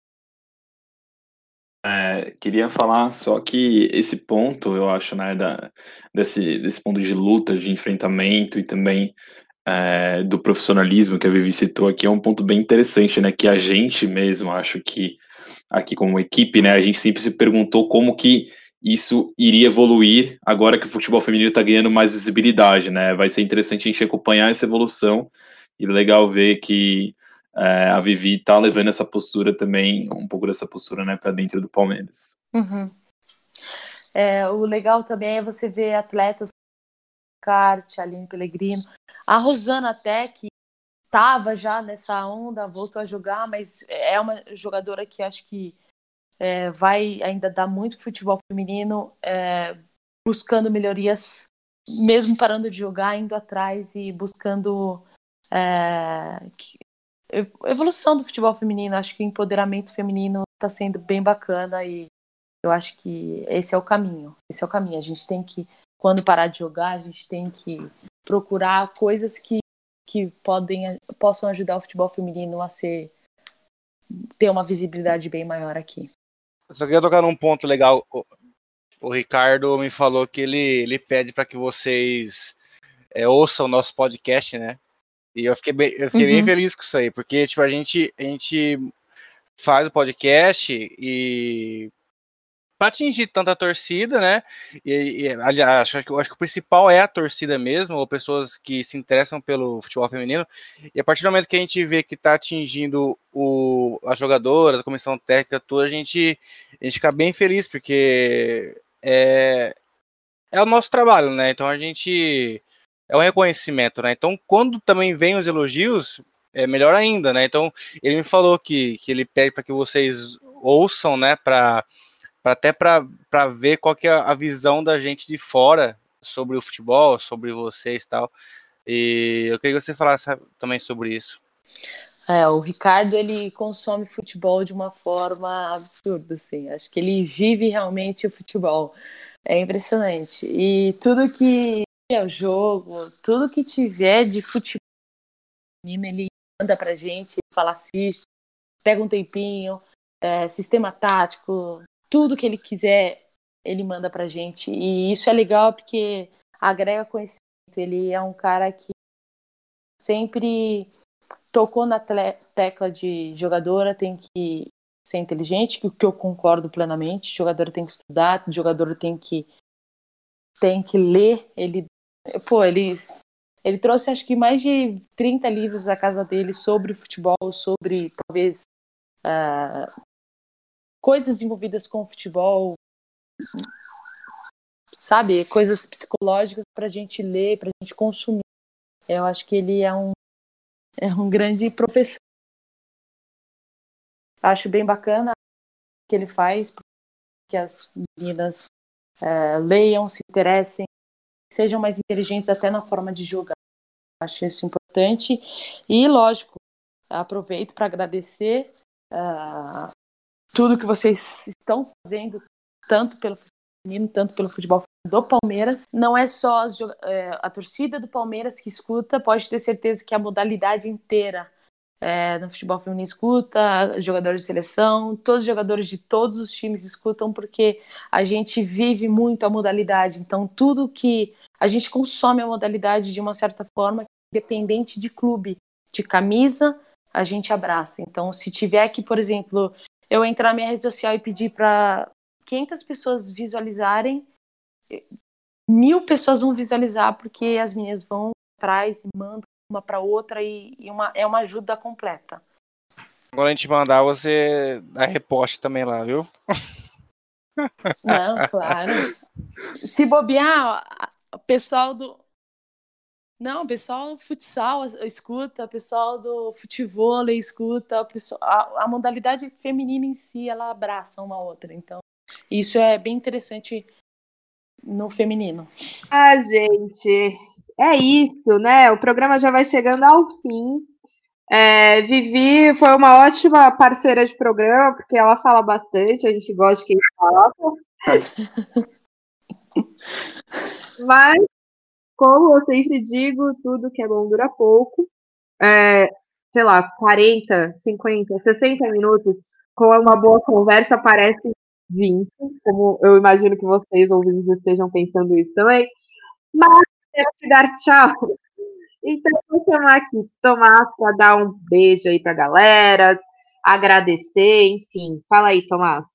É, queria falar só que esse ponto, eu acho, né, da, desse, desse ponto de luta, de enfrentamento e também é, do profissionalismo que a Vivi citou aqui é um ponto bem interessante, né? Que a gente mesmo, acho que aqui como equipe, né, a gente sempre se perguntou como que isso iria evoluir agora que o futebol feminino está ganhando mais visibilidade, né? Vai ser interessante a gente acompanhar essa evolução e legal ver que é, a Vivi está levando essa postura também, um pouco dessa postura, né, para dentro do Palmeiras. Uhum. É, o legal também é você ver atletas kart, Aline Pellegrino, a Rosana até, que estava já nessa onda, voltou a jogar, mas é uma jogadora que acho que é, vai ainda dar muito futebol feminino, é, buscando melhorias, mesmo parando de jogar, indo atrás e buscando é, evolução do futebol feminino. Acho que o empoderamento feminino está sendo bem bacana e eu acho que esse é o caminho. Esse é o caminho. A gente tem que, quando parar de jogar, a gente tem que procurar coisas que, que podem, possam ajudar o futebol feminino a ser ter uma visibilidade bem maior aqui. Eu só queria tocar num ponto legal. O, o Ricardo me falou que ele, ele pede para que vocês é, ouçam o nosso podcast, né? E eu fiquei, bem, eu fiquei uhum. bem feliz com isso aí, porque tipo, a, gente, a gente faz o podcast e para atingir tanta torcida, né? E, e aliás, acho que, acho que o principal é a torcida mesmo, ou pessoas que se interessam pelo futebol feminino. E a partir do momento que a gente vê que está atingindo o, as jogadoras, a comissão técnica, toda, a gente, a gente fica bem feliz, porque é, é o nosso trabalho, né? Então a gente. É um reconhecimento, né? Então, quando também vem os elogios, é melhor ainda, né? Então, ele me falou que, que ele pede para que vocês ouçam, né? Para até para ver qual que é a visão da gente de fora sobre o futebol, sobre vocês e tal. E eu queria que você falasse também sobre isso. É, o Ricardo ele consome futebol de uma forma absurda, assim. Acho que ele vive realmente o futebol. É impressionante. E tudo que o jogo, tudo que tiver de futebol, ele manda pra gente, fala assiste, pega um tempinho, é, sistema tático, tudo que ele quiser, ele manda pra gente. E isso é legal porque agrega conhecimento. Ele é um cara que sempre tocou na tecla de jogadora tem que ser inteligente, que, que eu concordo plenamente. Jogadora tem que estudar, jogadora tem que tem que ler. Ele, pô, ele ele trouxe acho que mais de 30 livros da casa dele sobre futebol, sobre talvez uh, coisas envolvidas com futebol, sabe? Coisas psicológicas para a gente ler, para a gente consumir. Eu acho que ele é um, é um grande professor. Acho bem bacana o que ele faz, que as meninas é, leiam, se interessem, sejam mais inteligentes até na forma de jogar. Acho isso importante. E, lógico, aproveito para agradecer uh, tudo que vocês estão fazendo, tanto pelo feminino, tanto pelo futebol do Palmeiras. Não é só as, é, a torcida do Palmeiras que escuta, pode ter certeza que a modalidade inteira é, no futebol feminino escuta, jogadores de seleção, todos os jogadores de todos os times escutam, porque a gente vive muito a modalidade. Então, tudo que a gente consome a modalidade de uma certa forma, independente de clube, de camisa, a gente abraça. Então, se tiver aqui, por exemplo, eu entrar na minha rede social e pedir para 500 pessoas visualizarem, mil pessoas vão visualizar porque as meninas vão atrás e mandam uma para outra e, e uma, é uma ajuda completa. Quando a gente mandar, você dá reposte também lá, viu? Não, claro. Se bobear, o pessoal do, não, o pessoal do futsal escuta, o pessoal do futebol escuta, pessoal, a, a, modalidade feminina em si, ela abraça uma outra. Então, isso é bem interessante no feminino. Ah, gente, é isso, né? O programa já vai chegando ao fim. É, Vivi foi uma ótima parceira de programa, porque ela fala bastante, a gente gosta de quem fala. Mas, como eu sempre digo, tudo que é bom dura pouco. É, sei lá, 40, 50, 60 minutos com uma boa conversa parece 20, como eu imagino que vocês ouvintes estejam pensando isso também. Mas temos que dar tchau. Então, vou chamar aqui Tomás para dar um beijo aí para a galera, agradecer, enfim. Fala aí, Tomás.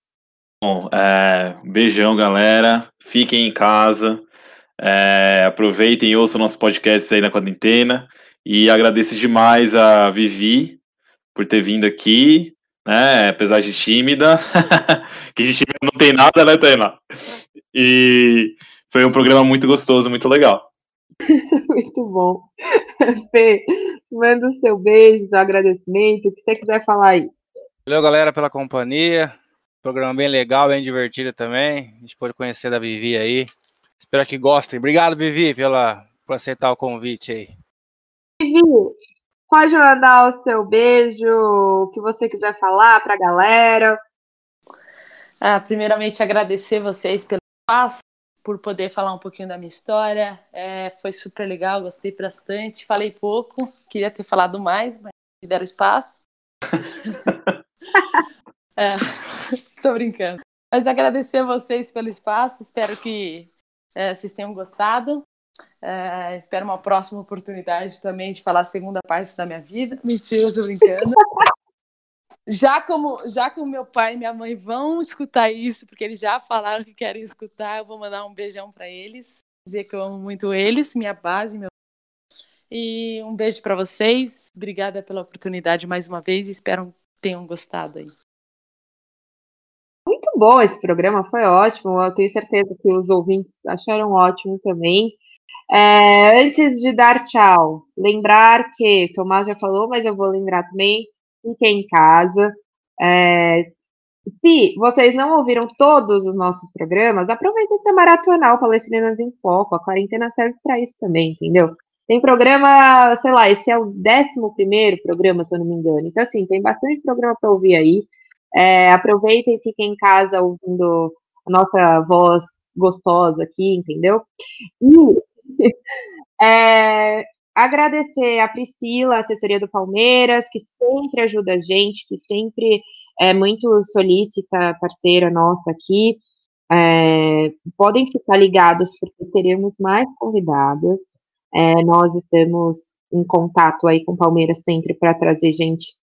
Bom, é, beijão, galera. Fiquem em casa. É, aproveitem e ouçam nosso podcast aí na quarentena. E agradeço demais a Vivi por ter vindo aqui, né? Apesar de tímida, que de tímida não tem nada, né, Tainá? E foi um programa muito gostoso, muito legal. muito bom. Fê, manda o seu beijo, seu agradecimento, o que você quiser falar aí. Valeu, galera, pela companhia. Programa bem legal, bem divertido também. A gente pôde conhecer da Vivi aí. Espero que gostem. Obrigado, Vivi, pela, por aceitar o convite aí. Vivi, pode mandar o seu beijo, o que você quiser falar para a galera. Ah, primeiramente, agradecer vocês pelo espaço, por poder falar um pouquinho da minha história. É, foi super legal, gostei bastante. Falei pouco, queria ter falado mais, mas me deram espaço. é, tô brincando. Mas agradecer a vocês pelo espaço, espero que é, vocês tenham gostado. É, espero uma próxima oportunidade também de falar a segunda parte da minha vida. Mentira, tô brincando. já como já como meu pai e minha mãe vão escutar isso, porque eles já falaram que querem escutar, eu vou mandar um beijão para eles, dizer que eu amo muito eles, minha base, meu e um beijo para vocês. Obrigada pela oportunidade mais uma vez e espero que tenham gostado aí. Muito bom esse programa, foi ótimo. Eu tenho certeza que os ouvintes acharam ótimo também. É, antes de dar tchau, lembrar que Tomás já falou, mas eu vou lembrar também. Fiquem em casa. É, se vocês não ouviram todos os nossos programas, aproveitem para maratonar o Palestrinas em Foco. A quarentena serve para isso também, entendeu? Tem programa, sei lá, esse é o 11 programa, se eu não me engano. Então, assim, tem bastante programa para ouvir aí. É, aproveitem e fiquem em casa ouvindo a nossa voz gostosa aqui, entendeu? E é, agradecer a Priscila, a assessoria do Palmeiras, que sempre ajuda a gente, que sempre é muito solícita, parceira nossa aqui. É, podem ficar ligados, porque teremos mais convidadas. É, nós estamos em contato aí com o Palmeiras sempre para trazer gente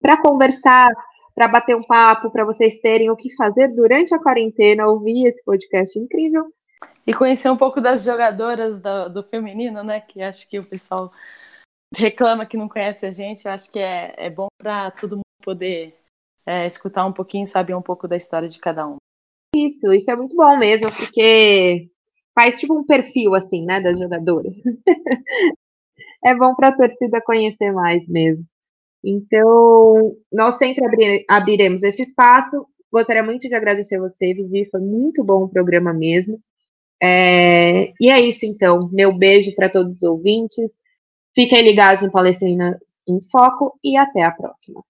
para conversar, para bater um papo, para vocês terem o que fazer durante a quarentena, ouvir esse podcast incrível. E conhecer um pouco das jogadoras do, do feminino, né? Que acho que o pessoal reclama que não conhece a gente. Eu acho que é, é bom para todo mundo poder é, escutar um pouquinho, saber um pouco da história de cada um. Isso, isso é muito bom mesmo, porque faz tipo um perfil assim, né, das jogadoras. é bom para a torcida conhecer mais mesmo. Então, nós sempre abrir, abriremos esse espaço. Gostaria muito de agradecer você, Vivi. Foi muito bom o programa mesmo. É, e é isso, então. Meu beijo para todos os ouvintes. Fiquem ligados em Palestrinas em Foco e até a próxima.